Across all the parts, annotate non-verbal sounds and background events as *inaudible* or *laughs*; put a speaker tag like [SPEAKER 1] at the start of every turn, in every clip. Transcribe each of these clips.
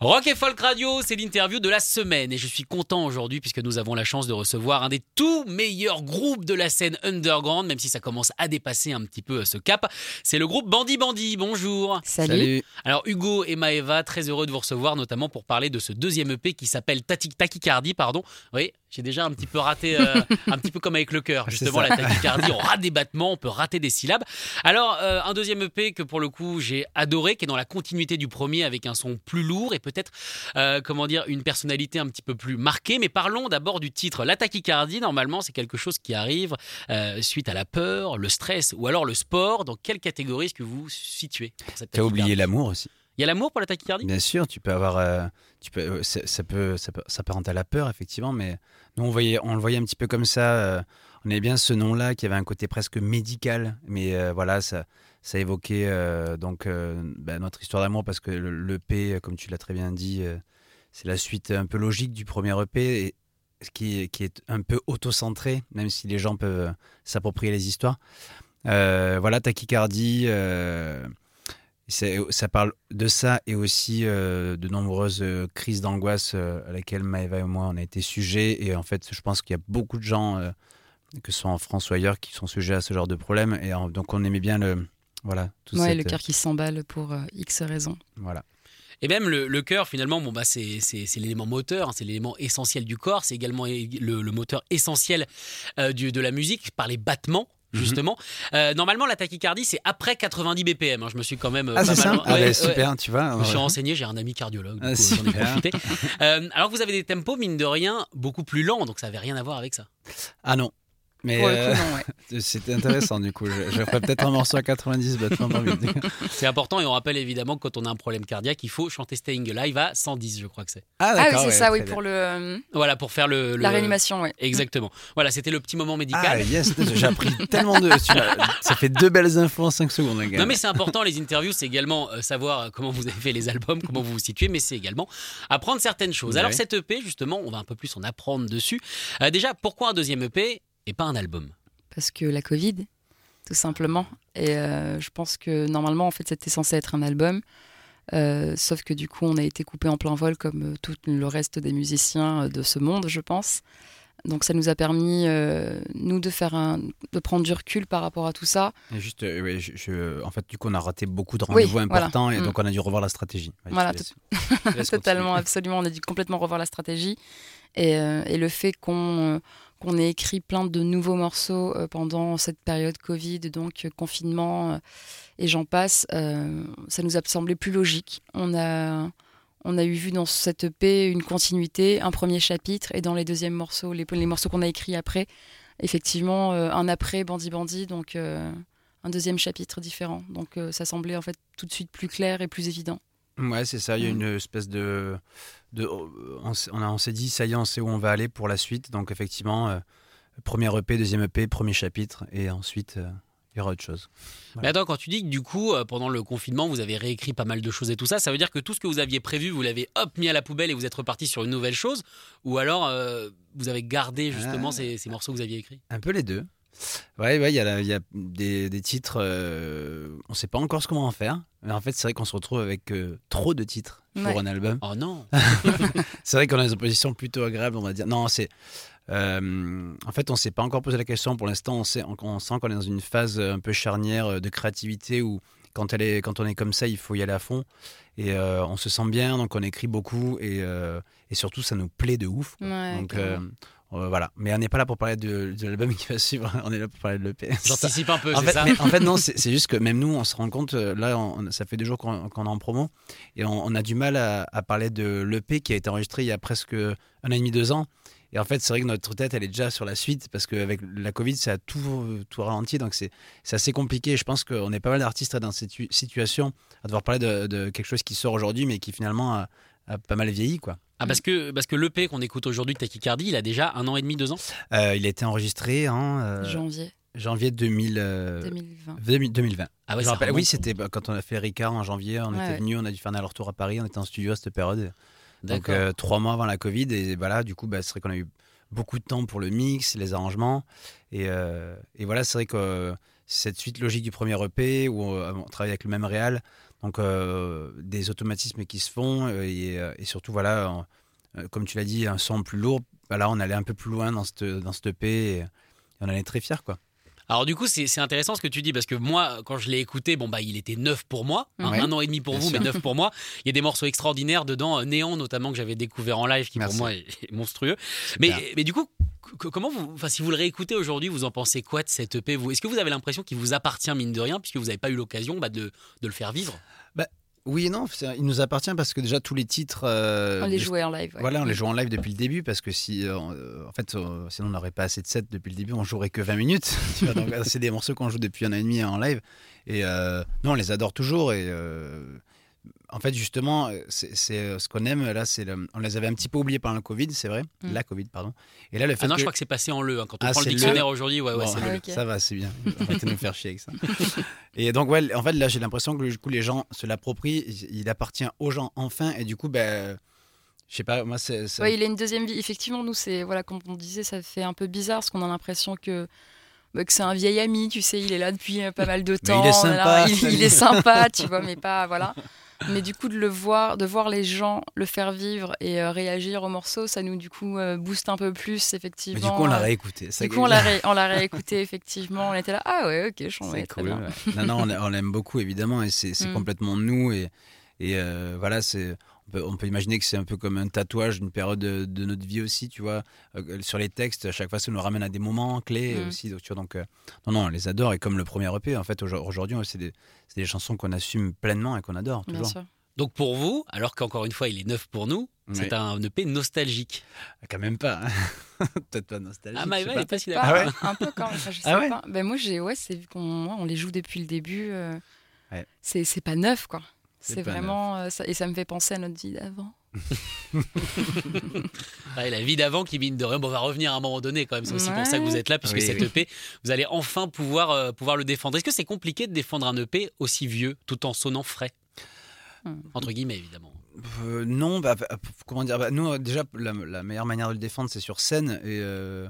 [SPEAKER 1] Rock et Folk Radio, c'est l'interview de la semaine et je suis content aujourd'hui puisque nous avons la chance de recevoir un des tout meilleurs groupes de la scène underground, même si ça commence à dépasser un petit peu ce cap. C'est le groupe Bandy Bandy. Bonjour.
[SPEAKER 2] Salut.
[SPEAKER 1] Alors Hugo et Maeva, très heureux de vous recevoir, notamment pour parler de ce deuxième EP qui s'appelle Tachycardie. Pardon. Oui, j'ai déjà un petit peu raté, euh, un petit peu comme avec le cœur. *laughs* Justement, la tachycardie, on rate des battements, on peut rater des syllabes. Alors, euh, un deuxième EP que pour le coup j'ai adoré, qui est dans la continuité du premier avec un son plus lourd et peut-être, euh, comment dire, une personnalité un petit peu plus marquée. Mais parlons d'abord du titre. La tachycardie, normalement, c'est quelque chose qui arrive euh, suite à la peur, le stress ou alors le sport. Dans quelle catégorie est-ce que vous vous situez
[SPEAKER 2] T'as oublié l'amour aussi.
[SPEAKER 1] Il y a l'amour pour la tachycardie?
[SPEAKER 2] Bien sûr, tu peux avoir, euh, tu peux, euh, ça, ça peut, ça peut s'apparenter à la peur effectivement, mais nous on voyait, on le voyait un petit peu comme ça. euh, on aimait bien ce nom-là qui avait un côté presque médical, mais voilà, ça, ça évoquait donc bah, notre histoire d'amour parce que le, l'EP, comme tu l'as très bien dit, c'est la suite un peu logique du premier EP et qui, qui est un peu auto-centré, même si les gens peuvent s'approprier les histoires. Voilà, tachycardie. Ça parle de ça et aussi euh, de nombreuses euh, crises d'angoisse euh, à laquelle Maëva et moi on a été sujets. Et en fait, je pense qu'il y a beaucoup de gens, euh, que ce soit en France ou ailleurs, qui sont sujets à ce genre de problème. Et en- donc on aimait bien le. Voilà. tout
[SPEAKER 3] Ouais,
[SPEAKER 2] cette-
[SPEAKER 3] le cœur qui s'emballe pour euh, X raisons.
[SPEAKER 2] Voilà.
[SPEAKER 1] Et même le, le cœur, finalement, bon, bah, c'est, l'élément moteur, hein, c'est l'élément essentiel du corps, c'est également le, le moteur essentiel euh, du- de la musique par les battements.
[SPEAKER 2] Mhm.
[SPEAKER 1] Justement, Euh, normalement la tachycardie c'est après 90 BPM. hein. Je me suis quand même euh,
[SPEAKER 2] Ah, c'est ça
[SPEAKER 1] mal-
[SPEAKER 2] Ah,
[SPEAKER 1] ouais,
[SPEAKER 2] bah,
[SPEAKER 1] ouais.
[SPEAKER 2] super, tu vois.
[SPEAKER 1] Je me suis renseigné, j'ai un ami cardiologue,
[SPEAKER 2] Ah,
[SPEAKER 1] coup, j'en ai
[SPEAKER 2] super.
[SPEAKER 1] profité. Euh, alors que vous avez des tempos, mine de rien, beaucoup plus lents, donc ça n'avait rien à voir avec ça.
[SPEAKER 2] Ah non. Mais euh,
[SPEAKER 3] ouais. *laughs*
[SPEAKER 2] c'était intéressant du coup. Je, je ferais peut-être un morceau à 90 battements par minute.
[SPEAKER 1] C'est important et on rappelle évidemment que quand on a un problème cardiaque, il faut chanter Staying Alive à 110, je crois que c'est.
[SPEAKER 3] Ah oui,
[SPEAKER 2] d'accord,
[SPEAKER 3] c'est
[SPEAKER 2] ouais,
[SPEAKER 3] ça, oui, pour le, euh,
[SPEAKER 1] Voilà, pour faire le.
[SPEAKER 3] la
[SPEAKER 1] le-
[SPEAKER 3] réanimation, ouais.
[SPEAKER 1] Exactement. Voilà, c'était le petit moment
[SPEAKER 2] Ah
[SPEAKER 1] médical.
[SPEAKER 2] yes, j'ai appris tellement de. Ça fait deux belles infos en 5 secondes, les gars.
[SPEAKER 1] Non mais c'est important les interviews, c'est également euh, savoir euh, comment vous avez fait les albums, comment vous vous situez, mais c'est également apprendre certaines choses.
[SPEAKER 2] Ouais.
[SPEAKER 1] Alors cette EP justement, on va un peu plus en apprendre dessus. Euh, déjà, pourquoi un deuxième EP et pas un album
[SPEAKER 3] Parce que la Covid, tout simplement. Et euh, je pense que normalement, en fait, c'était censé être un album. Euh, sauf que du coup, on a été coupé en plein vol comme euh, tout le reste des musiciens de ce monde, je pense. Donc ça nous a permis, euh, nous, de, faire un, de prendre du recul par rapport à tout ça.
[SPEAKER 2] Et juste, euh, ouais, je, je- en fait, du coup, on a raté beaucoup de
[SPEAKER 3] Oui,
[SPEAKER 2] rendez-vous
[SPEAKER 3] voilà.
[SPEAKER 2] importants et
[SPEAKER 3] Mm.
[SPEAKER 2] donc on a dû revoir la stratégie. Ouais,
[SPEAKER 3] Voilà, *laughs* Totalement, absolument. On a dû complètement revoir la stratégie. Et, euh, et le fait qu'on euh, qu'on ait écrit plein de nouveaux morceaux euh, pendant cette période Covid, donc euh, confinement euh, et j'en passe, ça nous a semblé plus logique. On a, on a eu vu dans cette EP une continuité, un premier chapitre, et dans les deuxièmes morceaux, les, les morceaux qu'on a écrits après, effectivement, un après Bandit Bandit, donc un deuxième chapitre différent. Donc ça semblait en fait tout de suite plus clair et plus évident.
[SPEAKER 2] Ouais, c'est ça. Il y a
[SPEAKER 3] Mm.
[SPEAKER 2] une espèce de. De on s'est on s'est dit, ça y est, on sait où on va aller pour la suite. Donc, effectivement, euh, premier EP, deuxième EP, premier chapitre. Et ensuite, euh, il y aura autre chose.
[SPEAKER 1] Mais attends, quand tu dis que du coup, euh, pendant le confinement, vous avez réécrit pas mal de choses et tout ça, ça veut dire que tout ce que vous aviez prévu, vous l'avez hop mis à la poubelle et vous êtes reparti sur une nouvelle chose? Ou alors euh, vous avez gardé justement
[SPEAKER 2] Ah.
[SPEAKER 1] ces, ces morceaux que vous aviez écrits?
[SPEAKER 2] Un peu les deux. Ouais, ouais, il y a, la- il y a des, des titres, euh, on sait pas encore ce qu'on va en faire. Mais en fait, c'est vrai qu'on se retrouve avec euh, trop de titres pour
[SPEAKER 3] Ouais.
[SPEAKER 2] un album.
[SPEAKER 1] Oh non *laughs*
[SPEAKER 2] C'est vrai qu'on a des positions plutôt agréables, on va dire. Non, c'est. euh, en fait, on s'est pas encore posé la question. Pour l'instant, on, sait- on, on sent qu'on est dans une phase un peu charnière euh, de créativité où, quand, elle est, quand on est comme ça, il faut y aller à fond. Et euh, on se sent bien, donc on écrit beaucoup. Et, euh, et surtout, ça nous plaît de ouf.
[SPEAKER 3] Ouais,
[SPEAKER 2] donc. Euh, voilà. Mais on n'est pas là pour parler de, de l'album qui va suivre. On est là pour parler de l'EP.
[SPEAKER 1] J'anticipe un peu,
[SPEAKER 2] En fait,
[SPEAKER 1] ça
[SPEAKER 2] mais en fait, non, c'est juste que même nous, on se rend compte, euh, là, on- ça fait deux jours qu'on est en promo, et on, on a du mal à, à parler de l'EP qui a été enregistré il y a presque un an et demi, deux ans. Et en fait, c'est vrai que notre tête, elle est déjà sur la suite parce qu'avec la Covid, ça a tout, tout ralenti. Donc, c'est assez compliqué. Je pense qu'on est pas mal d'artistes dans cette tu- situation à devoir parler de, de quelque chose qui sort aujourd'hui, mais qui finalement a, a pas mal vieilli. Quoi.
[SPEAKER 1] Ah, parce que, parce que l'EP qu'on écoute aujourd'hui de Tachycardie, il a déjà un an et demi, deux ans?
[SPEAKER 2] Euh, il a été enregistré en euh,
[SPEAKER 3] Janvier
[SPEAKER 2] janvier 2000, euh,
[SPEAKER 3] 2020.
[SPEAKER 2] 2000 2020.
[SPEAKER 1] Ah ouais,
[SPEAKER 2] Je rappelle- oui, c'était bah, quand on a fait Ricard en janvier. On
[SPEAKER 3] Ouais,
[SPEAKER 2] était
[SPEAKER 3] ouais.
[SPEAKER 2] venu, on a dû faire un aller-retour à Paris. On était en studio à cette période. Donc
[SPEAKER 1] D'accord.
[SPEAKER 2] euh, trois mois avant la Covid. Et voilà, du coup, bah, c'est vrai qu'on a eu beaucoup de temps pour le mix, les arrangements. Et, euh, et voilà, c'est vrai que euh, cette suite logique du premier EP où euh, on travaille avec le même réal. Donc euh, des automatismes qui se font. euh, et, euh, et surtout, voilà, comme tu l'as dit, un son plus lourd. Bah, là, on allait un peu plus loin dans cette, dans cette EP. Et, on est très fiers, quoi.
[SPEAKER 1] Alors du coup, c'est c'est intéressant ce que tu dis parce que moi, quand je l'ai écouté, bon bah il était neuf pour moi, hein,
[SPEAKER 2] Ouais.
[SPEAKER 1] un an et demi pour
[SPEAKER 2] Bien
[SPEAKER 1] vous,
[SPEAKER 2] sûr.
[SPEAKER 1] mais neuf pour moi. Il y a des morceaux extraordinaires dedans, euh, Néant notamment que j'avais découvert en live, qui
[SPEAKER 2] Merci.
[SPEAKER 1] pour moi est, monstrueux. Mais, mais du coup, comment vous, enfin si vous le réécoutez aujourd'hui, vous en pensez quoi de cette EP vous? Est-ce que vous avez l'impression qu'il vous appartient mine de rien puisque vous n'avez pas eu l'occasion bah, de, de le faire vivre?
[SPEAKER 2] Oui et non, il nous appartient parce que déjà tous les titres. euh,
[SPEAKER 3] On les jouait en live. ouais.
[SPEAKER 2] Voilà, on les joue en live depuis le début parce que si, euh, en fait, euh, sinon on n'aurait pas assez de sets depuis le début, on jouerait que 20 minutes. *laughs* euh, c'est des morceaux qu'on joue depuis un an et demi en live. Et euh, non, on les adore toujours. Et euh, en fait, justement, euh, c'est euh, ce qu'on aime là. C'est le- on les avait un petit peu oubliés pendant le Covid, c'est vrai,
[SPEAKER 3] Mm.
[SPEAKER 2] la Covid, pardon. Et là, le fait
[SPEAKER 1] Ah non,
[SPEAKER 2] que
[SPEAKER 1] je crois que c'est passé en le. hein. Quand on
[SPEAKER 2] Ah,
[SPEAKER 1] prend le
[SPEAKER 2] c'est le.
[SPEAKER 1] dictionnaire aujourd'hui, ouais, ouais,
[SPEAKER 2] Bon,
[SPEAKER 1] c'est
[SPEAKER 3] Ah,
[SPEAKER 1] le.
[SPEAKER 2] ça va, c'est bien. *laughs* Arrêtez de nous faire chier avec ça. Et donc, ouais, en fait, là, j'ai l'impression que du coup, les gens se l'approprient. Il appartient aux gens enfin. Et du coup, ben, je sais pas, moi, c'est. c'est-
[SPEAKER 3] Ouais, il a une deuxième vie. Effectivement, nous, c'est voilà, comme on disait, ça fait un peu bizarre parce qu'on a l'impression que bah, que c'est un vieil ami, tu sais, il est là depuis euh, pas mal de temps.
[SPEAKER 2] il est sympa,
[SPEAKER 3] il est sympa, tu *laughs* vois, mais pas voilà. Mais du coup, de le voir, de voir les gens le faire vivre et euh, réagir au morceau, ça nous du coup euh, booste un peu plus, effectivement.
[SPEAKER 2] Mais du coup, on l'a
[SPEAKER 3] Euh,
[SPEAKER 2] réécouté. Ça
[SPEAKER 3] Du coup, on l'a ré- *laughs* on l'a réécouté effectivement. On était là, ah ouais, ok, je
[SPEAKER 2] C'est
[SPEAKER 3] très
[SPEAKER 2] cool.
[SPEAKER 3] bien.
[SPEAKER 2] ouais. Non, non, on, l'a- on l'aime beaucoup, évidemment, et c'est c'est
[SPEAKER 3] Mm.
[SPEAKER 2] complètement nous. Et, et euh, voilà, c'est. On peut, on peut imaginer que c'est un peu comme un tatouage d'une période de, de notre vie aussi, tu vois. Euh, sur les textes, à chaque fois, ça nous ramène à des moments clés
[SPEAKER 3] Mm.
[SPEAKER 2] aussi. donc, Tu vois, donc, euh, non, non, on les adore. Et comme le premier EP, en fait, aujourd- aujourd'hui, c'est des, c'est des chansons qu'on assume pleinement et qu'on adore,
[SPEAKER 3] Bien
[SPEAKER 2] toujours.
[SPEAKER 3] sûr.
[SPEAKER 1] Donc pour vous, alors qu'encore une fois il est neuf pour nous, c'est un EP nostalgique.
[SPEAKER 2] Ah, Quand même pas. hein. *laughs* Peut-être pas nostalgique.
[SPEAKER 1] Ah Maëva, elle est pas si d'accord.
[SPEAKER 2] Ah ouais
[SPEAKER 3] un peu quand même. enfin, je *laughs* sais
[SPEAKER 2] Ah ouais
[SPEAKER 3] pas. Ben moi, j'ai, ouais, c'est vu qu'on moi, on les joue depuis le début. euh,
[SPEAKER 2] Ouais.
[SPEAKER 3] c'est, c'est pas neuf, quoi.
[SPEAKER 2] C'est
[SPEAKER 3] vraiment. euh, ça, et ça me fait penser à notre vie d'avant. *laughs*
[SPEAKER 1] Ouais, la vie d'avant qui mine de rien, bon, on va revenir à un moment donné quand même. C'est aussi pour ça que vous êtes là, puisque
[SPEAKER 2] Oui,
[SPEAKER 1] cet
[SPEAKER 2] oui.
[SPEAKER 1] EP, vous allez enfin pouvoir, euh, pouvoir le défendre. Est-ce que c'est compliqué de défendre un EP aussi vieux, tout en sonnant frais?
[SPEAKER 3] Hmm.
[SPEAKER 1] Entre guillemets, évidemment.
[SPEAKER 2] Euh, non, bah, comment dire bah, Nous, déjà, la, la meilleure manière de le défendre, c'est sur scène. Et, euh,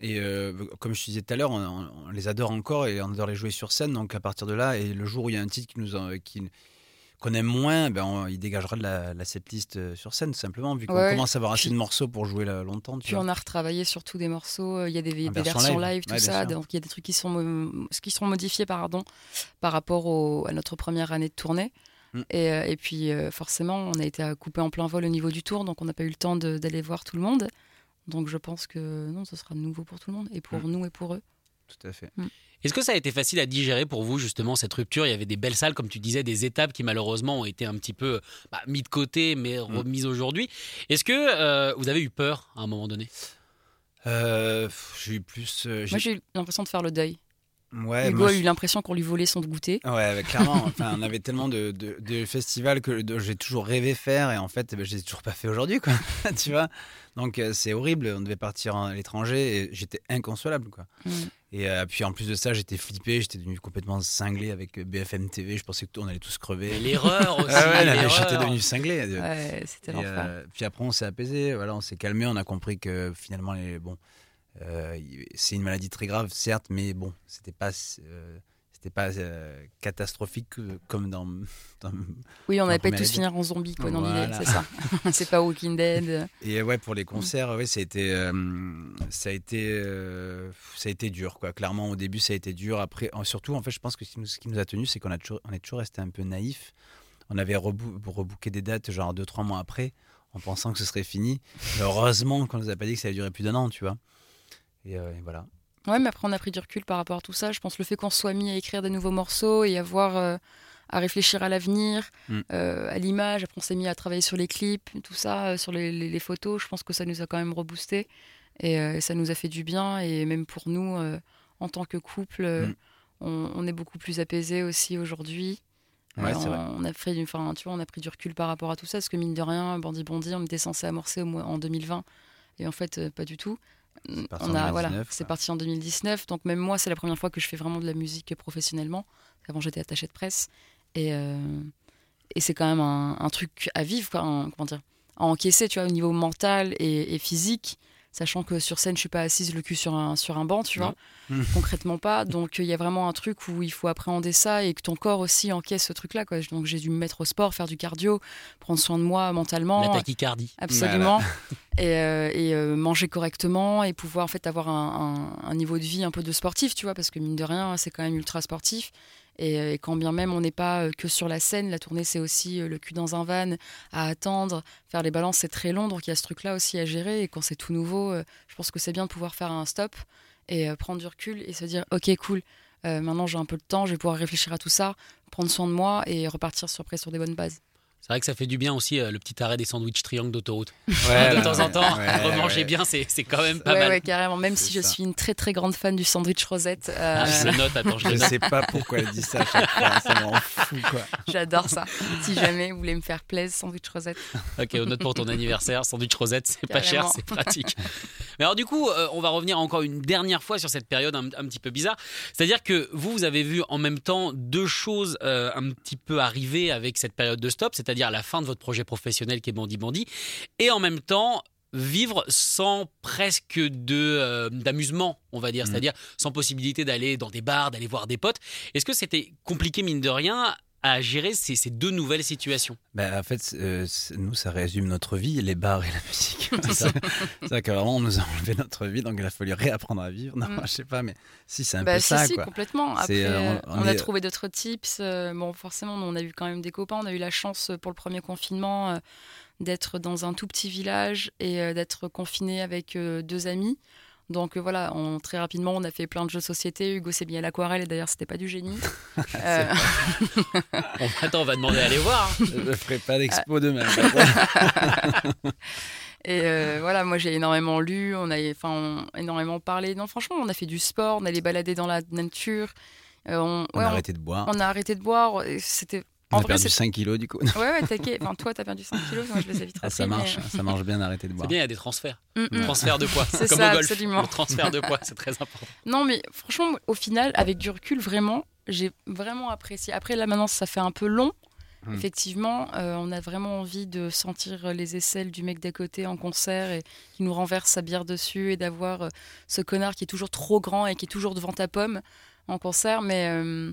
[SPEAKER 2] et euh, comme je te disais tout à l'heure, on, on- on les adore encore et on adore les jouer sur scène. Donc à partir de là, et le jour où il y a un titre qui nous en- qui, qu'on aime moins, ben, on- il dégagera de la, la setlist euh, sur scène, tout simplement, vu qu'on
[SPEAKER 3] Ouais.
[SPEAKER 2] commence à avoir assez de morceaux pour jouer là, longtemps. Tu
[SPEAKER 3] Puis
[SPEAKER 2] vois.
[SPEAKER 3] on a retravaillé sur tous des morceaux. euh, Il y a des, des
[SPEAKER 2] version
[SPEAKER 3] versions
[SPEAKER 2] live.
[SPEAKER 3] live, tout
[SPEAKER 2] Ouais,
[SPEAKER 3] ça. Donc il y a des trucs qui sont, qui sont modifiés pardon, par rapport au- à notre première année de tournée.
[SPEAKER 2] Mm.
[SPEAKER 3] Et, euh, et puis forcément, on a été coupé en plein vol au niveau du tour, donc on n'a pas eu le temps d'aller voir tout le monde. Donc je pense que non, ce sera nouveau pour tout le monde, et pour
[SPEAKER 2] Mm.
[SPEAKER 3] nous et pour eux.
[SPEAKER 2] Tout à fait.
[SPEAKER 1] Est-ce que ça a été facile à digérer pour vous, justement, cette rupture? Il y avait des belles salles, comme tu disais, des étapes qui malheureusement ont été un petit peu bah, mis de côté, mais remises aujourd'hui. Est-ce que euh, vous avez eu peur à un moment donné?
[SPEAKER 2] Euh, j'ai eu plus. euh,
[SPEAKER 3] Moi, j'ai eu l'impression de faire le deuil.
[SPEAKER 2] ouais,
[SPEAKER 3] Hugo
[SPEAKER 2] moi,
[SPEAKER 3] a eu l'impression qu'on lui volait son goûter.
[SPEAKER 2] Ouais, bah, clairement. *laughs* enfin, on avait tellement de, de, de festivals que j'ai toujours rêvé faire et en fait, bah, je l'ai toujours pas fait aujourd'hui, quoi. *laughs* tu vois? Donc c'est horrible. On devait partir à l'étranger et j'étais inconsolable, quoi.
[SPEAKER 3] Mm.
[SPEAKER 2] Et euh, puis en plus de ça, j'étais flippé. J'étais devenu complètement cinglé avec euh, BFM TV. Je pensais qu'on allait tous crever.
[SPEAKER 1] L'erreur *laughs* aussi.
[SPEAKER 2] Ah ouais, j'étais devenu cinglé.
[SPEAKER 3] Ouais, c'était l'enfer.
[SPEAKER 2] euh, puis après, on s'est apaisé, voilà, on s'est calmé, on a compris que finalement, les, bon, euh, c'est une maladie très grave, certes, mais bon, c'était pas, euh, c'était pas euh, catastrophique euh, comme dans. dans-
[SPEAKER 3] Oui, on n'avait pas tous finir en zombie, quoi, dans l'idée,
[SPEAKER 2] Voilà.
[SPEAKER 3] c'est ça. *laughs* c'est pas Walking Dead. *laughs*
[SPEAKER 2] Et ouais, pour les concerts, ouais, ça a été, euh, ça a été, euh, ça a été dur, quoi. Clairement, au début, ça a été dur. Après, surtout, en fait, je pense que ce qui nous, a tenus, c'est qu'on a toujours, on est toujours resté un peu naïf. On avait rebou- rebooké des dates, genre deux, trois mois après, en pensant que ce serait fini. Mais heureusement qu'on nous a pas dit que ça allait durer plus d'un an, tu vois. Et, et voilà.
[SPEAKER 3] Ouais, mais après, on a pris du recul par rapport à tout ça. Je pense le fait qu'on soit mis à écrire des nouveaux morceaux et avoir, euh, à réfléchir à l'avenir,
[SPEAKER 2] Mm.
[SPEAKER 3] euh, à l'image. Après, on s'est mis à travailler sur les clips, tout ça, euh, sur les, les- les photos. Je pense que ça nous a quand même reboosté et euh, ça nous a fait du bien. Et même pour nous, en tant que couple,
[SPEAKER 2] Mm.
[SPEAKER 3] on, on est beaucoup plus apaisés aussi aujourd'hui.
[SPEAKER 2] Ouais,
[SPEAKER 3] on a pris, enfin, tu vois, on a pris du recul par rapport à tout ça, parce que mine de rien, Bandit Bandit, on était censé amorcer au mois, en 2020, et en fait, pas du tout. On a, voilà,
[SPEAKER 2] 2019,
[SPEAKER 3] c'est parti en 2019. Donc même moi, c'est la première fois que je fais vraiment de la musique professionnellement. Avant, j'étais attachée de presse, et, euh, et c'est quand même un, un truc à vivre, quoi, un- comment dire, à encaisser, tu vois, au niveau mental et, et physique. Sachant que sur scène, je suis pas assise le cul sur un, sur un banc, tu vois.
[SPEAKER 2] Mm.
[SPEAKER 3] Concrètement pas. Donc il y a vraiment un truc où il faut appréhender ça et que ton corps aussi encaisse ce truc-là. Quoi. Donc j'ai dû me mettre au sport, faire du cardio, prendre soin de moi mentalement.
[SPEAKER 1] La tachycardie.
[SPEAKER 3] Absolument. *laughs* Et, euh, et, euh, manger correctement et pouvoir en fait avoir un, un- un niveau de vie un peu de sportif, tu vois, parce que mine de rien, c'est quand même ultra sportif. Et, euh, et quand bien même on n'est pas euh, que sur la scène, la tournée c'est aussi euh, le cul dans un van, à attendre, faire les balances c'est très long, donc il y a ce truc-là aussi à gérer. Et quand c'est tout nouveau, je pense que c'est bien de pouvoir faire un stop et prendre du recul et se dire ok cool, maintenant j'ai un peu de temps, je vais pouvoir réfléchir à tout ça, prendre soin de moi et repartir sur, sur des bonnes bases.
[SPEAKER 1] C'est vrai que ça fait du bien aussi euh, le petit arrêt des sandwichs triangles d'autoroute.
[SPEAKER 2] Ouais, *laughs*
[SPEAKER 1] de
[SPEAKER 2] là,
[SPEAKER 1] temps en temps,
[SPEAKER 2] ouais,
[SPEAKER 1] remanger
[SPEAKER 2] ouais.
[SPEAKER 1] bien, c'est c'est quand même pas
[SPEAKER 3] ouais,
[SPEAKER 1] mal.
[SPEAKER 3] ouais, carrément. Même si je suis une très très grande fan du sandwich rosette, euh,
[SPEAKER 1] Ah, je le note, attends, je le
[SPEAKER 2] Je
[SPEAKER 1] note.
[SPEAKER 2] sais pas pourquoi elle dit ça à chaque fois, ça me rend fou quoi.
[SPEAKER 3] j'adore ça. si jamais vous voulez me faire plaisir, sandwich rosette.
[SPEAKER 1] Ok, on note pour ton anniversaire, sandwich rosette, c'est pas cher, c'est pratique. Mais alors du coup, euh, on va revenir encore une dernière fois sur cette période un, un petit peu bizarre. C'est-à-dire que vous, vous avez vu en même temps deux choses euh, un petit peu arriver avec cette période de stop, c'est-à-dire la fin de votre projet professionnel qui est Bandit Bandit, et en même temps vivre sans presque de euh, d'amusement, on va dire,
[SPEAKER 2] Mhm.
[SPEAKER 1] c'est-à-dire sans possibilité d'aller dans des bars, d'aller voir des potes. Est-ce que c'était compliqué mine de rien à gérer ces, ces deux nouvelles situations
[SPEAKER 2] Bah, en fait, euh, nous, ça résume notre vie, les bars et la musique. *laughs* c'est ça. *laughs* C'est ça que vraiment, on nous a enlevé notre vie, donc il a fallu réapprendre à vivre. Non,
[SPEAKER 3] Mm.
[SPEAKER 2] je sais pas, mais si, c'est un
[SPEAKER 3] Bah,
[SPEAKER 2] peu
[SPEAKER 3] si,
[SPEAKER 2] ça,
[SPEAKER 3] si,
[SPEAKER 2] quoi.
[SPEAKER 3] complètement. Après,
[SPEAKER 2] euh, on-
[SPEAKER 3] a trouvé d'autres tips. euh, bon, forcément, on a eu quand même des copains. On a eu la chance pour le premier confinement euh, d'être dans un tout petit village et euh, d'être confiné avec euh, deux amis. Donc euh, voilà, on, très rapidement, on a fait plein de jeux de société. Hugo s'est mis à l'aquarelle et d'ailleurs, c'était pas du génie. *laughs* Euh,
[SPEAKER 1] On- Attends, on va demander à aller voir. hein.
[SPEAKER 2] Je ne ferai pas d'expo demain. *laughs*
[SPEAKER 3] Et euh, voilà, moi j'ai énormément lu, on a énormément parlé. Non, franchement, on a fait du sport, on allait balader dans la nature. Euh, on,
[SPEAKER 2] on
[SPEAKER 3] ouais,
[SPEAKER 2] a
[SPEAKER 3] on-
[SPEAKER 2] arrêté de boire.
[SPEAKER 3] on a arrêté de boire. et C'était.
[SPEAKER 2] On
[SPEAKER 3] En
[SPEAKER 2] a
[SPEAKER 3] vrai,
[SPEAKER 2] perdu
[SPEAKER 3] c'est-
[SPEAKER 2] 5 kilos, du coup.
[SPEAKER 3] Ouais, ouais, t'inquiète. Enfin, toi, t'as perdu 5 kilos, moi, je les ai vite
[SPEAKER 2] Ah, ça
[SPEAKER 3] mais-
[SPEAKER 2] marche, ça marche bien d'arrêter de
[SPEAKER 1] C'est
[SPEAKER 2] boire.
[SPEAKER 1] bien, il y a des transferts.
[SPEAKER 3] Mm, mm.
[SPEAKER 1] Transfert de poids, *laughs*
[SPEAKER 3] C'est
[SPEAKER 1] comme
[SPEAKER 3] ça,
[SPEAKER 1] au golf.
[SPEAKER 3] absolument.
[SPEAKER 1] Le transfert de poids, c'est très important.
[SPEAKER 3] Non, mais franchement, au final, avec du recul, vraiment, j'ai vraiment apprécié. Après, là, maintenant, ça fait un peu long.
[SPEAKER 2] Hmm.
[SPEAKER 3] Effectivement, euh, on a vraiment envie de sentir les aisselles du mec d'à côté en concert et qui nous renverse sa bière dessus et d'avoir euh, ce connard qui est toujours trop grand et qui est toujours devant ta pomme en concert. Mais euh,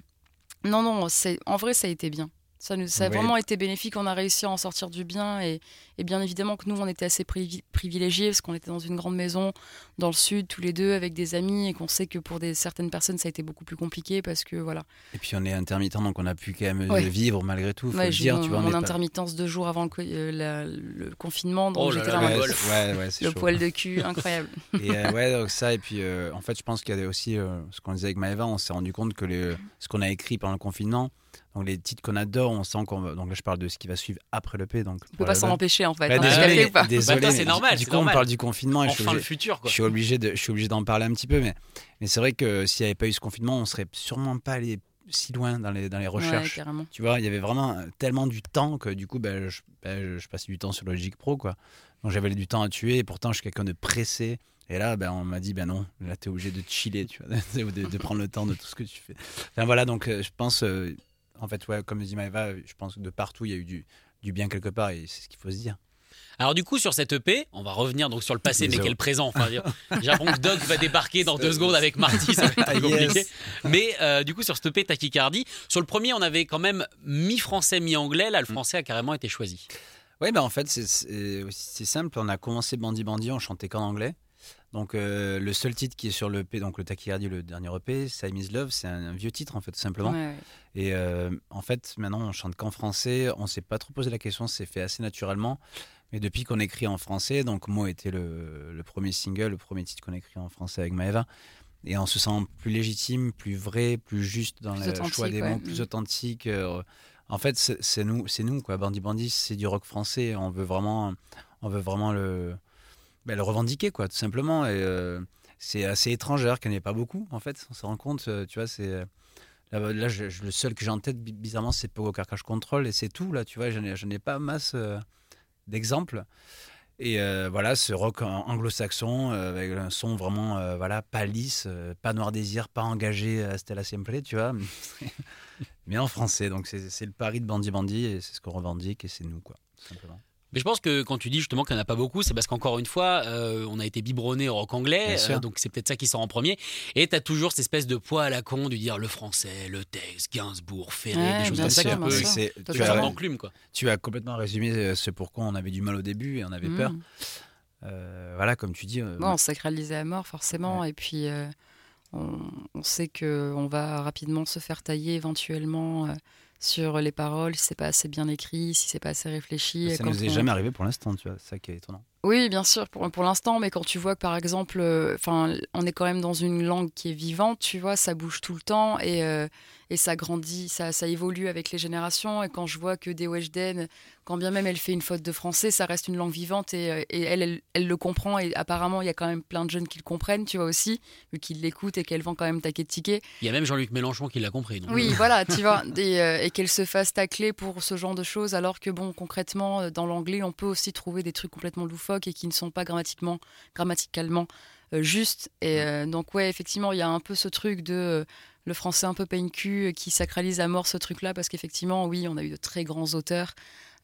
[SPEAKER 3] non, non, c'est en vrai, ça a été bien. Ça, nous, ça a vraiment été bénéfique. On a réussi à en sortir du bien. Et, et bien évidemment que nous, on était assez privi- privilégiés parce qu'on était dans une grande maison dans le sud, tous les deux, avec des amis. Et qu'on sait que pour des, certaines personnes, ça a été beaucoup plus compliqué parce que voilà.
[SPEAKER 2] Et puis on est intermittent, donc on a pu quand même
[SPEAKER 3] Ouais.
[SPEAKER 2] vivre malgré tout. Faut
[SPEAKER 3] Ouais,
[SPEAKER 2] le
[SPEAKER 3] j'ai eu
[SPEAKER 2] dire,
[SPEAKER 3] mon,
[SPEAKER 2] tu vois. on
[SPEAKER 3] mon
[SPEAKER 2] pas-
[SPEAKER 3] intermittence deux jours avant le, euh, la- le confinement. Donc
[SPEAKER 1] Oh
[SPEAKER 3] j'étais
[SPEAKER 1] là, le
[SPEAKER 3] mode,
[SPEAKER 2] Ouais,
[SPEAKER 1] golf.
[SPEAKER 2] ouais, ouais, c'est
[SPEAKER 3] le
[SPEAKER 2] chaud.
[SPEAKER 3] poil de *laughs* cul, incroyable.
[SPEAKER 2] Et euh, ouais, donc ça, et puis euh, en fait, je pense qu'il y a aussi euh, ce qu'on disait avec Maëva, on s'est rendu compte que les, ce qu'on a écrit pendant le confinement, donc les titres qu'on adore, on sent qu'on. Donc là, je parle de ce qui va suivre après le P. Donc
[SPEAKER 3] On peut pas s'en empêcher en fait.
[SPEAKER 2] Ouais,
[SPEAKER 3] hein,
[SPEAKER 2] désolé,
[SPEAKER 3] ou pas
[SPEAKER 2] désolé,
[SPEAKER 1] Bah, c'est normal,
[SPEAKER 2] Du coup, on parle du confinement et je suis
[SPEAKER 1] Enfin le futur, quoi.
[SPEAKER 2] je suis obligé de, je suis obligé d'en parler un petit peu, mais, mais c'est vrai que s'il n'y avait pas eu ce confinement, on serait sûrement pas allé si loin dans les, dans les recherches.
[SPEAKER 3] carrément.
[SPEAKER 2] tu vois, il y avait vraiment euh, tellement du temps que du coup, ben, je, ben, je passais du temps sur Logic Pro, quoi. Donc j'avais du temps à tuer, et pourtant je suis quelqu'un de pressé. Et là, ben, on m'a dit, ben non, là, tu es obligé de chiller, tu vois, *laughs* de, de- de prendre le temps de tout ce que tu fais. Enfin voilà, donc euh, je pense, euh, en fait, ouais, comme dit Maëva, je pense que de partout, il y a eu du, du bien quelque part, et c'est ce qu'il faut se dire.
[SPEAKER 1] Alors du coup sur cette EP, on va revenir donc sur le passé *laughs* mais quel présent. Enfin, Japon que Doc va débarquer dans deux secondes avec Marty, ça va être *laughs*
[SPEAKER 2] yes.
[SPEAKER 1] compliqué. Mais euh, du coup sur cette EP Tachycardie, sur le premier on avait quand même mi-français mi-anglais. Là le français a carrément été choisi.
[SPEAKER 2] Oui, ben en fait, c'est simple. On a commencé Bandit Bandit, on chantait qu'en anglais. Donc, euh, le seul titre qui est sur le EP, donc le Tachycardie, le dernier EP, Time is Love, c'est un, un vieux titre, en fait, tout simplement.
[SPEAKER 3] Ouais, ouais.
[SPEAKER 2] Et euh, en fait, maintenant, on chante qu'en français. On s'est pas trop posé la question, c'est fait assez naturellement. Mais depuis qu'on écrit en français, donc Mo était le, le premier single, le premier titre qu'on écrit en français avec Maëva. et on se sent plus légitime, plus vrai, plus juste dans
[SPEAKER 3] Plus
[SPEAKER 2] le choix des
[SPEAKER 3] ouais.
[SPEAKER 2] mots, plus
[SPEAKER 3] Mm.
[SPEAKER 2] authentique. euh, en fait, c'est c'est nous, c'est nous quoi. Bandit Bandit, c'est du rock français. On veut vraiment, on veut vraiment le, ben, le revendiquer quoi, tout simplement. Et euh, c'est assez étrange qu'il n'y ait pas beaucoup. En fait, on se rend compte, euh, tu vois, c'est là, là, je- le seul que j'ai en tête bi- bizarrement, c'est Pogo Car Crash Control et c'est tout là. Tu vois, je n'ai pas masse euh, d'exemples. Et euh, voilà, ce rock anglo-saxon, euh, avec un son vraiment euh, voilà, pas lisse, euh, pas noir désir, pas engagé à Stella Simple, tu vois. *laughs* Mais en français, donc c'est le pari de Bandy Bandy et c'est ce qu'on revendique et c'est nous, quoi.
[SPEAKER 1] Mais je pense que quand tu dis justement qu'il n'y en a pas beaucoup, c'est parce qu'encore une fois, euh, on a été biberonné au rock anglais, euh, donc c'est peut-être ça qui sort en premier. Et tu as toujours cette espèce de poids à la con du dire le français, le texte, Gainsbourg, Ferré,
[SPEAKER 3] Ouais,
[SPEAKER 1] des choses comme ça
[SPEAKER 3] sûr,
[SPEAKER 1] qui peut.
[SPEAKER 3] sûr.
[SPEAKER 2] C'est- tu,
[SPEAKER 1] as l'enclume, quoi.
[SPEAKER 2] tu as complètement résumé euh, ce pourquoi on avait du mal au début et on avait peur.
[SPEAKER 3] Mm.
[SPEAKER 2] Euh, voilà, comme tu dis. euh,
[SPEAKER 3] Ouais, on sacralisait à mort forcément et puis euh, on, on sait que on va rapidement se faire tailler éventuellement euh, sur les paroles si c'est pas assez bien écrit, si c'est pas assez réfléchi.
[SPEAKER 2] ça
[SPEAKER 3] Quand
[SPEAKER 2] nous est
[SPEAKER 3] on-
[SPEAKER 2] jamais arrivé pour l'instant, tu vois, c'est ça qui est étonnant.
[SPEAKER 3] Oui, bien sûr, pour, pour l'instant, mais quand tu vois que par exemple, euh, on est quand même dans une langue qui est vivante, tu vois, ça bouge tout le temps et, euh, et ça grandit, ça, ça évolue avec les générations. Et quand je vois que des Weshden, quand bien même elle fait une faute de français, ça reste une langue vivante et, euh, et elle, elle, elle le comprend. Et apparemment, il y a quand même plein de jeunes qui le comprennent, tu vois aussi, vu qu'ils l'écoutent et qu'elle vend quand même taquet de tickets.
[SPEAKER 1] Il y a même Jean-Luc Mélenchon qui l'a compris. donc,
[SPEAKER 3] Oui, voilà, tu vois, *laughs* et, euh, et qu'elle se fasse tacler pour ce genre de choses, alors que bon, concrètement, euh, dans l'anglais, on peut aussi trouver des trucs complètement loufoques et qui ne sont pas grammatiquement, grammaticalement euh, justes. Et euh, donc ouais, effectivement, il y a un peu ce truc de le français un peu peine-cul euh, qui sacralise à mort ce truc-là, parce qu'effectivement, oui, on a eu de très grands auteurs.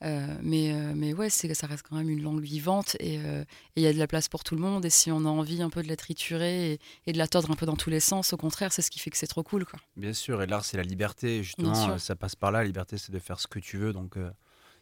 [SPEAKER 3] euh, mais, euh, mais ouais, ça reste quand même une langue vivante et euh, il y a de la place pour tout le monde. Et si on a envie un peu de la triturer et, et de la tordre un peu dans tous les sens, au contraire, c'est ce qui fait que c'est trop cool. Quoi.
[SPEAKER 2] Bien sûr, et l'art, c'est la liberté. Justement, euh, ça passe par là. La liberté, c'est de faire ce que tu veux. Donc, euh,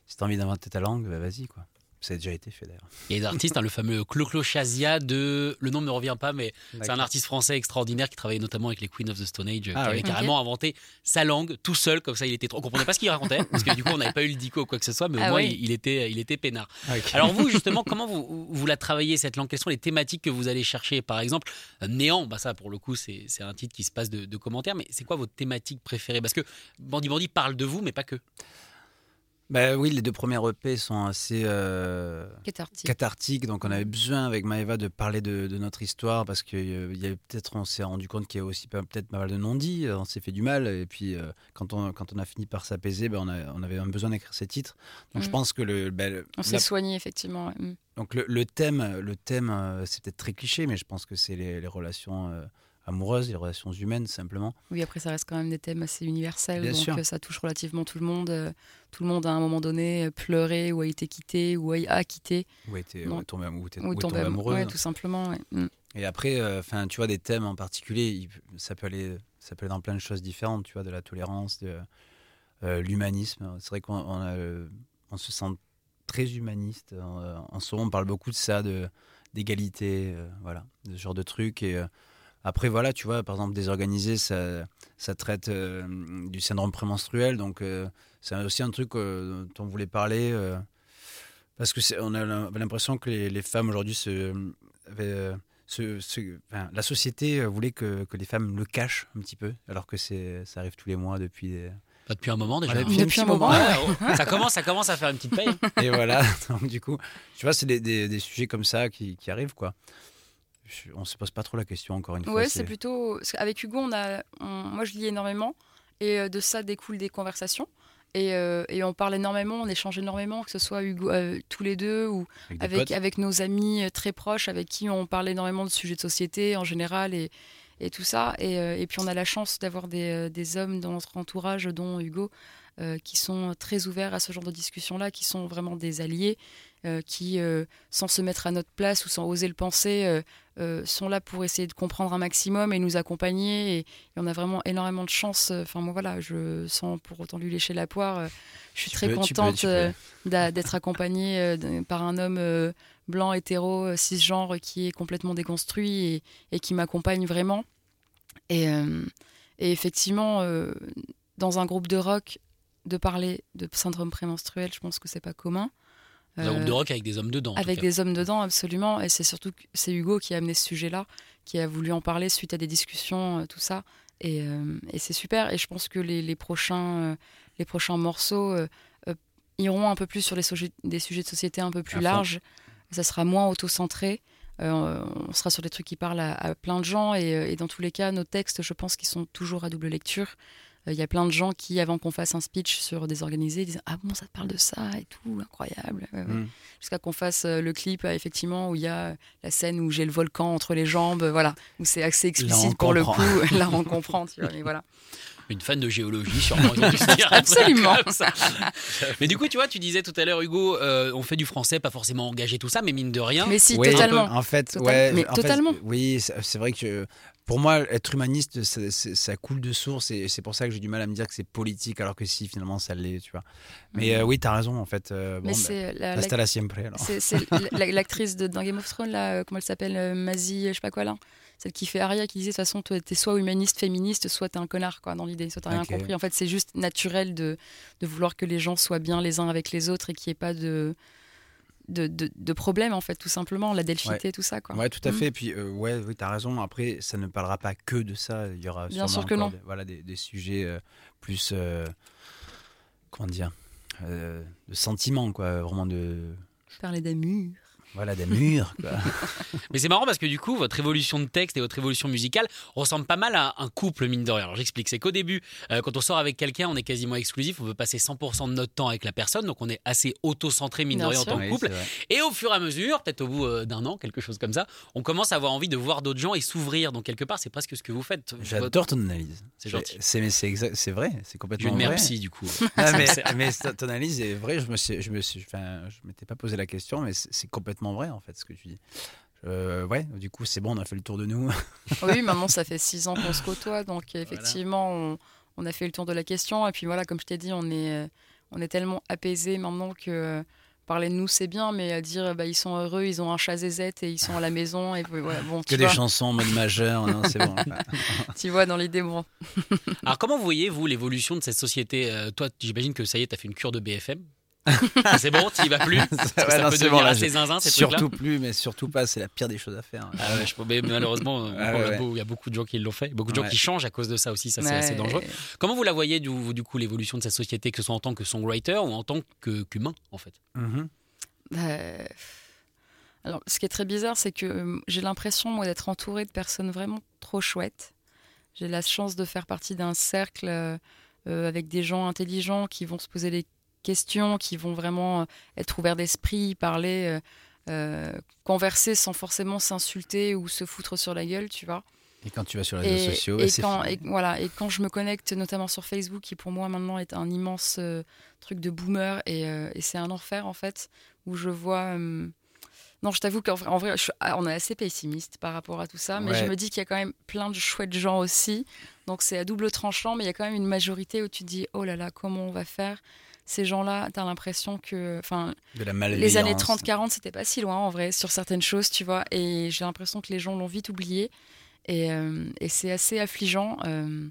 [SPEAKER 2] si tu as envie d'inventer ta langue, bah, vas-y, quoi. Ça a déjà été fait, d'ailleurs.
[SPEAKER 1] Il y a des artistes, hein, le fameux Clo-Clo Chazia de. Le nom ne me revient pas, mais c'est un artiste français extraordinaire qui travaillait notamment avec les Queen of the Stone Age,
[SPEAKER 2] Ah
[SPEAKER 1] qui avait
[SPEAKER 2] oui.
[SPEAKER 1] carrément inventé sa langue tout seul, comme ça il était trop. On comprenait pas ce qu'il racontait, parce que du coup on n'avait pas eu le dico ou quoi que ce soit, mais au
[SPEAKER 3] Ah
[SPEAKER 1] moins
[SPEAKER 3] oui.
[SPEAKER 1] il, il était, il était peinard. Alors vous, *laughs* justement, comment vous, vous la travaillez cette langue? Quelles sont les thématiques que vous allez chercher? Par exemple, euh, Néant, bah ça pour le coup c'est c'est un titre qui se passe de, de commentaires, mais c'est quoi votre thématique préférée? Parce que Bandit Bandit parle de vous, mais pas que.
[SPEAKER 2] Bah oui, les deux premières EP sont assez euh,
[SPEAKER 3] Cathartique.
[SPEAKER 2] cathartiques, donc on avait besoin avec Maëva de parler de, de notre histoire parce que euh, peut-être on s'est rendu compte qu'il y a aussi pas- peut-être pas mal de non-dits, euh, on s'est fait du mal et puis euh, quand on quand on a fini par s'apaiser, ben, on, a- on avait un besoin d'écrire ces titres. Donc je
[SPEAKER 3] Mhm.
[SPEAKER 2] pense que le, ben, le-
[SPEAKER 3] On s'est
[SPEAKER 2] la-
[SPEAKER 3] soigné, effectivement. ouais. Mm.
[SPEAKER 2] donc le, le thème le thème c'est peut-être très cliché, mais je pense que c'est les, les relations amoureuses, les relations humaines simplement.
[SPEAKER 3] Oui, après, ça reste quand même des thèmes assez universels.
[SPEAKER 2] Bien
[SPEAKER 3] donc,
[SPEAKER 2] sûr.
[SPEAKER 3] euh, ça touche relativement tout le monde. Euh, Tout le monde, à un moment donné, euh, pleuré ou a été quitté ou a, a quitté.
[SPEAKER 2] Ou
[SPEAKER 3] Non.
[SPEAKER 2] ouais, tombé, ou
[SPEAKER 3] Ou est tombé
[SPEAKER 2] tombé
[SPEAKER 3] amou-
[SPEAKER 2] amoureux.
[SPEAKER 3] ouais, tout simplement. ouais. Mm.
[SPEAKER 2] Et après, enfin, tu vois, des thèmes en particulier, ça peut aller, ça peut aller dans plein de choses différentes, tu vois, de la tolérance, de euh, l'humanisme. C'est vrai qu'on on a, on se sent très humaniste. En, en ce moment, on parle beaucoup de ça, de d'égalité, euh, voilà, de ce genre de trucs. Et après, voilà, tu vois, par exemple, désorganisé, ça, ça traite euh, du syndrome prémenstruel, donc euh, c'est aussi un truc euh, dont on voulait parler. euh, parce que c'est- on a l'impression que les, les femmes aujourd'hui se, avaient, euh, se- se- enfin, la société voulait que, que les femmes le cachent un petit peu, alors que c'est, ça arrive tous les mois depuis. des-
[SPEAKER 1] Pas depuis un moment déjà.
[SPEAKER 2] Ouais,
[SPEAKER 1] hein.
[SPEAKER 2] depuis un
[SPEAKER 3] moment.
[SPEAKER 2] moment.
[SPEAKER 1] Ouais, ça commence, ça commence à faire une petite paye.
[SPEAKER 2] Et voilà, *laughs* donc du coup, tu vois, c'est des, des- des sujets comme ça qui, qui arrivent, quoi. Je- on se pose pas trop la question, encore une fois.
[SPEAKER 3] Ouais, c'est plutôt. qu'avec Hugo, on a, on- moi, je lis énormément et euh, de ça découlent des conversations. Et, euh, et on parle énormément, on échange énormément, que ce soit Hugo, euh, tous les deux ou
[SPEAKER 2] avec
[SPEAKER 3] avec, avec nos amis très proches, avec qui on parle énormément de sujets de société en général et, et tout ça. Et, euh, et puis on a la chance d'avoir des, des hommes dans notre entourage, dont Hugo, qui sont très ouverts à ce genre de discussion-là, qui sont vraiment des alliés, euh, qui, euh, sans se mettre à notre place ou sans oser le penser, euh, sont là pour essayer de comprendre un maximum et nous accompagner. Et, et on a vraiment énormément de chance. Enfin, moi, voilà, je sens pour autant lui lécher la poire. je suis
[SPEAKER 2] Tu
[SPEAKER 3] très
[SPEAKER 2] peux, tu peux,
[SPEAKER 3] contente
[SPEAKER 2] tu peux.
[SPEAKER 3] d'a- d'être accompagnée par un homme blanc, hétéro, cisgenre, qui est complètement déconstruit et, et qui m'accompagne vraiment. Et, et effectivement, dans un groupe de rock, de parler de syndrome prémenstruel, je pense que c'est pas commun.
[SPEAKER 1] Un groupe
[SPEAKER 3] Euh,
[SPEAKER 1] de rock avec des hommes dedans.
[SPEAKER 3] avec des hommes dedans, absolument. Et c'est surtout c'est Hugo qui a amené ce sujet-là, qui a voulu en parler suite à des discussions, euh, tout ça. Et, euh, et c'est super. Et je pense que les, les prochains, les prochains morceaux iront un peu plus sur les sujets, des sujets de société un peu plus larges. Ça sera moins auto-centré. Euh, on sera sur des trucs qui parlent à, à plein de gens. Et, et dans tous les cas, nos textes, je pense qu'ils sont toujours à double lecture. Euh, Il y a plein de gens qui, avant qu'on fasse un speech sur désorganisé, disent Ah bon, ça te parle de ça et tout, incroyable. Ouais, ouais
[SPEAKER 2] Mm.
[SPEAKER 3] jusqu'à qu'on fasse euh, le clip euh, effectivement où il y a la scène où j'ai le volcan entre les jambes, voilà, où c'est assez explicite pour le coup. *laughs* Là, on *laughs* comprend, tu vois, mais voilà.
[SPEAKER 1] Une fan de géologie, sûrement. *laughs*
[SPEAKER 3] Absolument.
[SPEAKER 1] ça. Mais du coup, tu vois, tu disais tout à l'heure, Hugo, euh, on fait du français, pas forcément engagé, tout ça, mais mine de rien.
[SPEAKER 3] Mais si,
[SPEAKER 2] Oui,
[SPEAKER 3] totalement.
[SPEAKER 2] En fait,
[SPEAKER 3] Total-
[SPEAKER 2] ouais.
[SPEAKER 3] mais
[SPEAKER 2] en fait,
[SPEAKER 3] totalement.
[SPEAKER 2] oui, c'est c'est vrai que pour moi, être humaniste, ça, coule de source et c'est pour ça que j'ai du mal à me dire que c'est politique, alors que si, finalement, ça l'est, tu vois. Mais euh, oui, t'as raison, en fait. euh, bon, bah,
[SPEAKER 3] c'est la-
[SPEAKER 2] hasta
[SPEAKER 3] la-
[SPEAKER 2] la siempre, alors.
[SPEAKER 3] c'est- c'est la- l'actrice de dans Game of Thrones là, euh, comment elle s'appelle, euh, Mazie, je sais pas quoi là. Celle qui fait Arya qui disait de toute façon toi, t'es soit humaniste, féministe, soit t'es un connard quoi dans l'idée, soit t'as rien compris. En fait c'est juste naturel de, de vouloir que les gens soient bien les uns avec les autres et qu'il n'y ait pas de de, de, de problème en fait tout simplement, la delphité, tout ça quoi.
[SPEAKER 2] Ouais, tout à
[SPEAKER 3] Mm.
[SPEAKER 2] fait. Et puis, euh, ouais, oui, t'as raison. Après, ça ne parlera pas que de ça. Il y aura
[SPEAKER 3] Bien sûr que non.
[SPEAKER 2] Des, voilà, des, des sujets euh, plus, euh, comment dire, de sentiments, quoi. Vraiment de,
[SPEAKER 3] Parler d'amour.
[SPEAKER 2] Voilà, d'amour, quoi. *laughs*
[SPEAKER 1] Mais c'est marrant parce que du coup, votre évolution de texte et votre évolution musicale ressemble pas mal à un couple, mine de rien. Alors j'explique, c'est qu'au début, euh, quand on sort avec quelqu'un, on est quasiment exclusif, on veut passer 100% de notre temps avec la personne, donc on est assez auto-centré, mine de rien, en tant que couple. Et au fur et à mesure, peut-être au bout euh, d'un an, quelque chose comme ça, on commence à avoir envie de voir d'autres gens et s'ouvrir. Donc quelque part, c'est presque ce que vous faites. Votre-
[SPEAKER 2] J'adore ton analyse.
[SPEAKER 1] C'est gentil.
[SPEAKER 2] C'est mais c'est exact, c'est vrai, c'est complètement
[SPEAKER 1] une mère
[SPEAKER 2] vrai.
[SPEAKER 1] psy, du coup. *laughs*
[SPEAKER 2] Mais, ton analyse est vraie. Je me suis, je me suis, enfin, je m'étais pas posé la question, mais c'est c'est complètement vrai en fait ce que tu dis. Euh, ouais, du coup c'est bon, on a fait le tour de nous. *laughs*
[SPEAKER 3] Oui, maintenant ça fait six ans qu'on se côtoie, donc effectivement on, on a fait le tour de la question. Et puis voilà, comme je t'ai dit, on est, euh, on est tellement apaisé maintenant que euh, parler de nous c'est bien, mais à dire bah, ils sont heureux, ils ont un chat zézette et ils sont à la maison. Et puis, voilà, bon,
[SPEAKER 2] que
[SPEAKER 3] tu,
[SPEAKER 2] des
[SPEAKER 3] vois,
[SPEAKER 2] chansons en mode majeur, non, c'est bon. *laughs*
[SPEAKER 3] tu vois, dans l'idée, bon. *laughs*
[SPEAKER 1] Alors comment vous voyez, vous, l'évolution de cette société? Euh, Toi, j'imagine que ça y est, t'as fait une cure de BFM. C'est bon, tu y vas plus *laughs*
[SPEAKER 2] Ouais,
[SPEAKER 1] ça
[SPEAKER 2] non,
[SPEAKER 1] peut
[SPEAKER 2] c'est
[SPEAKER 1] devenir
[SPEAKER 2] bon, là,
[SPEAKER 1] assez zinzin, ces trucs-là.
[SPEAKER 2] Surtout plus, mais surtout pas. C'est la pire des choses à faire.
[SPEAKER 1] Ah ouais, je- mais malheureusement, *laughs*
[SPEAKER 2] Ah ouais, ouais.
[SPEAKER 1] il y a beaucoup de gens qui l'ont fait, beaucoup de gens
[SPEAKER 2] Ouais.
[SPEAKER 1] qui changent à cause de ça aussi, ça c'est assez
[SPEAKER 3] Ouais.
[SPEAKER 1] dangereux. Comment vous la voyez du, coup l'évolution de cette société, que ce soit en tant que songwriter ou en tant que- qu'humain en fait?
[SPEAKER 2] Mhm.
[SPEAKER 3] Euh, Alors, ce qui est très bizarre, c'est que euh, j'ai l'impression, moi, d'être entourée de personnes vraiment trop chouettes. J'ai la chance de faire partie d'un cercle euh, euh, avec des gens intelligents qui vont se poser des questions, qui vont vraiment euh, être ouverts d'esprit, parler, euh, euh, converser sans forcément s'insulter ou se foutre sur la gueule, tu vois.
[SPEAKER 2] Et quand tu vas sur les réseaux
[SPEAKER 3] Et,
[SPEAKER 2] sociaux,
[SPEAKER 3] et
[SPEAKER 2] c'est
[SPEAKER 3] quand,
[SPEAKER 2] fini.
[SPEAKER 3] et, voilà, et quand je me connecte notamment sur Facebook, qui pour moi maintenant est un immense euh, truc de boomer, et, euh, et c'est un enfer en fait, où je vois... Non, je t'avoue qu'en vrai, je ah, on est assez pessimiste par rapport à tout ça, mais je me dis qu'il y a quand même plein de chouettes gens aussi, donc c'est à double tranchant, mais il y a quand même une majorité où tu te dis, oh là là, comment on va faire? Ces gens-là, tu as l'impression que. Enfin, les années 30-40, c'était pas si loin en vrai sur certaines choses, tu vois. Et j'ai l'impression que les gens l'ont vite oublié. Et, euh, et c'est assez affligeant. Euh,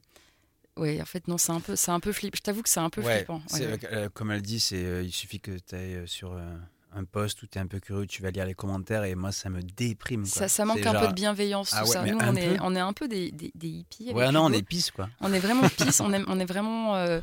[SPEAKER 3] ouais, en fait, non, c'est un peu, c'est un peu flippant. Je t'avoue que c'est un peu
[SPEAKER 2] Ouais,
[SPEAKER 3] flippant. Ouais, ouais.
[SPEAKER 2] euh, comme elle dit, c'est, euh, il suffit que tu ailles sur euh, un post où tu es un peu curieux, tu vas lire les commentaires et moi ça me déprime. Quoi.
[SPEAKER 3] Ça, ça manque un peu de bienveillance,
[SPEAKER 2] Ah ouais,
[SPEAKER 3] ça. Nous, on est, on est un peu des, des, des hippies.
[SPEAKER 2] Ouais, non, on est pisse quoi.
[SPEAKER 3] On est vraiment pisse, on est, on est vraiment. euh,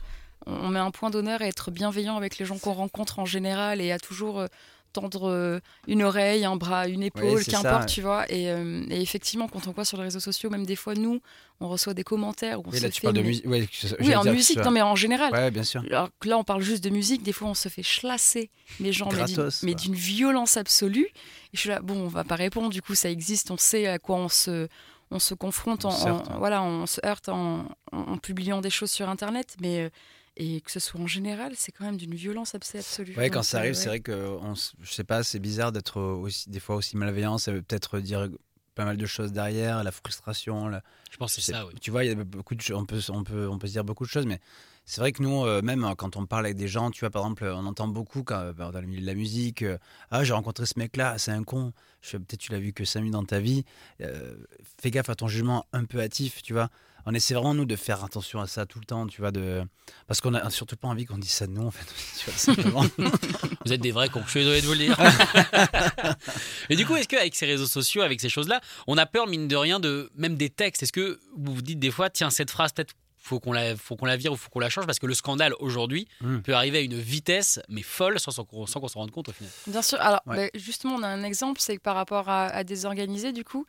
[SPEAKER 3] on met un point d'honneur à être bienveillant avec les gens qu'on rencontre en général et à toujours euh, tendre euh, une oreille, un bras, une épaule, qu'importe, tu vois. Et, euh, et effectivement, quand on voit sur les réseaux sociaux, même des fois, nous, on reçoit des commentaires où on
[SPEAKER 2] Et
[SPEAKER 3] se
[SPEAKER 2] là tu
[SPEAKER 3] fait,
[SPEAKER 2] parles de musique. Ouais,
[SPEAKER 3] Oui, en musique, non, mais en général.
[SPEAKER 2] Ouais, bien sûr.
[SPEAKER 3] Alors que là, on parle juste de musique. Des fois, on se fait chlasser les gens, mais d'une-
[SPEAKER 2] Gratos,
[SPEAKER 3] mais d'une violence absolue. Et je suis là, bon, on va pas répondre. Du coup, ça existe. On sait à quoi on se, on se confronte.
[SPEAKER 2] On
[SPEAKER 3] en,
[SPEAKER 2] se heurte,
[SPEAKER 3] en-
[SPEAKER 2] ouais.
[SPEAKER 3] voilà, on se heurte en, en- en publiant des choses sur Internet. Mais euh, et que ce soit en général, c'est quand même d'une violence abs- absolue.
[SPEAKER 2] Ouais, quand ça arrive,
[SPEAKER 3] euh,
[SPEAKER 2] c'est vrai que on, je sais pas, c'est bizarre d'être aussi, des fois aussi malveillant. Ça veut peut-être dire pas mal de choses derrière, la frustration. la-
[SPEAKER 1] Je pense que c'est ça, oui.
[SPEAKER 2] Tu vois, il y a beaucoup de. On peut, on peut, on peut se dire beaucoup de choses, mais c'est vrai que nous, euh, même euh, quand on parle avec des gens, tu vois, par exemple, on entend beaucoup quand, euh, dans le milieu de la musique, euh, ah, j'ai rencontré ce mec-là, c'est un con. Peut-être tu l'as vu que 5 minutes dans ta vie. Euh, fais gaffe à ton jugement un peu hâtif, tu vois. On essaie vraiment, nous, de faire attention à ça tout le temps, tu vois, de... parce qu'on a surtout pas envie qu'on dise ça de nous, en fait. *laughs* Tu vois, simplement. *laughs*
[SPEAKER 1] Vous êtes des vrais cons, je suis désolé de vous le dire. *laughs* Et du coup, est-ce qu'avec ces réseaux sociaux, avec ces choses-là, on a peur, mine de rien, de même des textes? Est-ce que vous vous dites des fois, tiens, cette phrase, peut-être faut qu'on la, faut qu'on la vire ou faut qu'on la change parce que le scandale aujourd'hui
[SPEAKER 2] Mm.
[SPEAKER 1] peut arriver à une vitesse mais folle sans, sans qu'on sans qu'on s'en rende compte au final?
[SPEAKER 3] Bien sûr. Alors,
[SPEAKER 2] Ouais.
[SPEAKER 3] bah, justement, on a un exemple, c'est que par rapport à, organisés, du coup,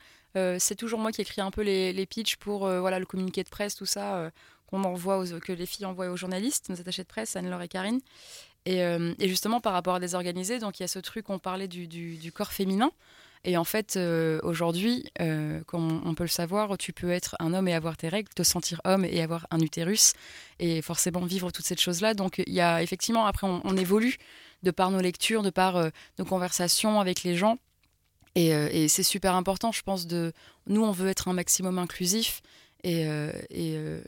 [SPEAKER 3] c'est toujours moi qui écris un peu les, les pitchs pour euh, voilà, le communiqué de presse, tout ça, euh, qu'on envoie que les filles envoient aux journalistes, nos attachés de presse, Anne-Laure et Karine. Et, euh, et justement, par rapport à des organisés, donc il y a ce truc, on parlait du, du- corps féminin. Et en fait, euh, aujourd'hui, euh, comme on peut le savoir, tu peux être un homme et avoir tes règles, te sentir homme et avoir un utérus, et forcément vivre toutes ces choses-là. Donc, il y a effectivement, après, on, évolue de par nos lectures, de par euh, nos conversations avec les gens. Et, euh, et c'est super important, je pense, de... Nous, on veut être un maximum inclusif. Et, euh, euh,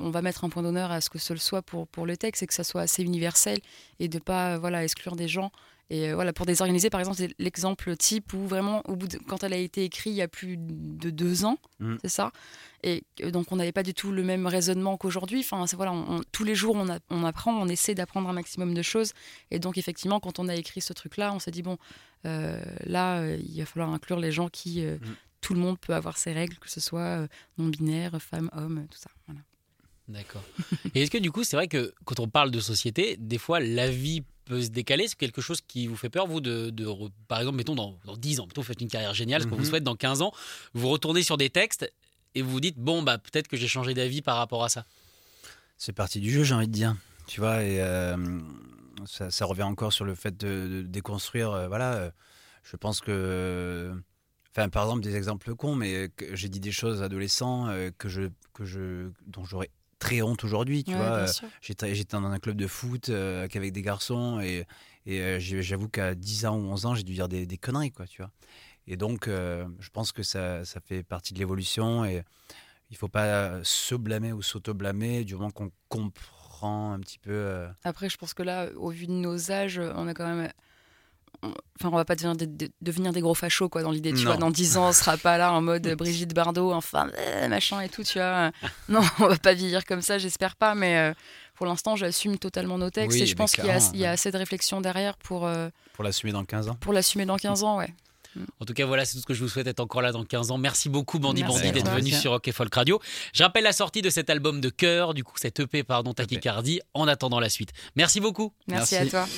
[SPEAKER 3] on, va mettre un point d'honneur à ce que ce soit pour, le texte et que ça soit assez universel et de pas voilà, exclure des gens. Et euh, voilà, pour désorganiser, par exemple, c'est l'exemple type où vraiment, au bout de, quand elle a été écrite il y a plus de deux ans,
[SPEAKER 2] Mm.
[SPEAKER 3] c'est ça. Et donc, on n'avait pas du tout le même raisonnement qu'aujourd'hui. Enfin, c'est- voilà, on- on- tous les jours, on, a- on apprend, on essaie d'apprendre un maximum de choses. Et donc, effectivement, quand on a écrit ce truc-là, on s'est dit, bon, euh, là, euh, il va falloir inclure les gens qui. euh,
[SPEAKER 2] Mm.
[SPEAKER 3] Tout le monde peut avoir ses règles, que ce soit non-binaire, femme, homme, tout ça. Voilà.
[SPEAKER 1] D'accord. *laughs* Et est-ce que du coup, c'est vrai que quand on parle de société, des fois la vie peut se décaler C'est quelque chose qui vous fait peur, vous, de, par exemple, mettons dans, dans 10 ans, mettons, vous faites une carrière géniale, ce qu'on
[SPEAKER 2] Mhm.
[SPEAKER 1] vous souhaite dans 15 ans, vous retournez sur des textes et vous vous dites, bon, bah peut-être que j'ai changé d'avis par rapport à ça.
[SPEAKER 2] C'est partie du jeu, j'ai envie de dire. Tu vois, et euh, ça, ça revient encore sur le fait de, de déconstruire. euh, voilà, euh, je pense que. Enfin, par exemple, des exemples cons, mais que j'ai dit des choses adolescents que je, que je, dont j'aurais très honte aujourd'hui. Tu
[SPEAKER 3] Ouais,
[SPEAKER 2] vois, Euh, j'étais j'étais dans un club de foot euh, avec des garçons et, et euh, j'avoue qu'à 10 ans ou 11 ans, j'ai dû dire des, des conneries, quoi, tu vois. Et donc, euh, je pense que ça, ça fait partie de l'évolution et il faut pas se blâmer ou s'auto-blâmer du moment qu'on comprend un petit peu. euh,
[SPEAKER 3] Après, je pense que là, au vu de nos âges, on a quand même. On- Enfin, on va pas devenir des, devenir des gros fachos, quoi, dans l'idée. Tu
[SPEAKER 2] Non.
[SPEAKER 3] vois, dans 10 ans, on sera pas là en mode *laughs* Brigitte Bardot, enfin, euh, machin et tout, tu vois. *laughs* Non, on va pas vieillir comme ça, j'espère pas, mais euh, pour l'instant, j'assume totalement nos textes
[SPEAKER 2] Oui,
[SPEAKER 3] et je pense qu'il y, a- y assez de réflexion derrière pour, euh,
[SPEAKER 2] pour l'assumer dans 15 ans.
[SPEAKER 3] pour l'assumer dans 15 ans, ouais.
[SPEAKER 1] En tout cas, voilà, c'est tout ce que je vous souhaite être encore là dans 15 ans. Merci beaucoup, Bandy
[SPEAKER 3] Merci
[SPEAKER 1] Bandy,
[SPEAKER 3] à
[SPEAKER 1] d'être venu sur Rock et Folk Radio. Je rappelle la sortie de cet album de cœur, du coup, cet EP, pardon, Tachycardie, en attendant la suite. Merci beaucoup.
[SPEAKER 3] Merci,
[SPEAKER 2] Merci.
[SPEAKER 3] à toi.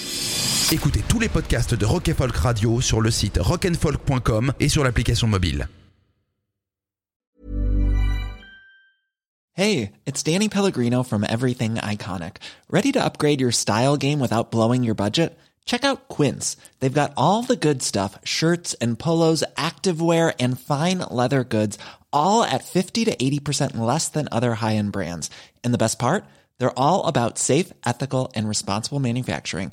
[SPEAKER 4] Écoutez tous les podcasts de Rock Folk Radio sur le site rockandfolk.com et sur l'application mobile.
[SPEAKER 5] Hey, it's Danny Pellegrino from Everything Iconic. Ready to upgrade your style game without blowing your budget? Check out Quince. They've got all the good stuff shirts and polos, activewear, and fine leather goods, all at 50 to 80% less than other high end brands. And the best part? They're all about safe, ethical, and responsible manufacturing.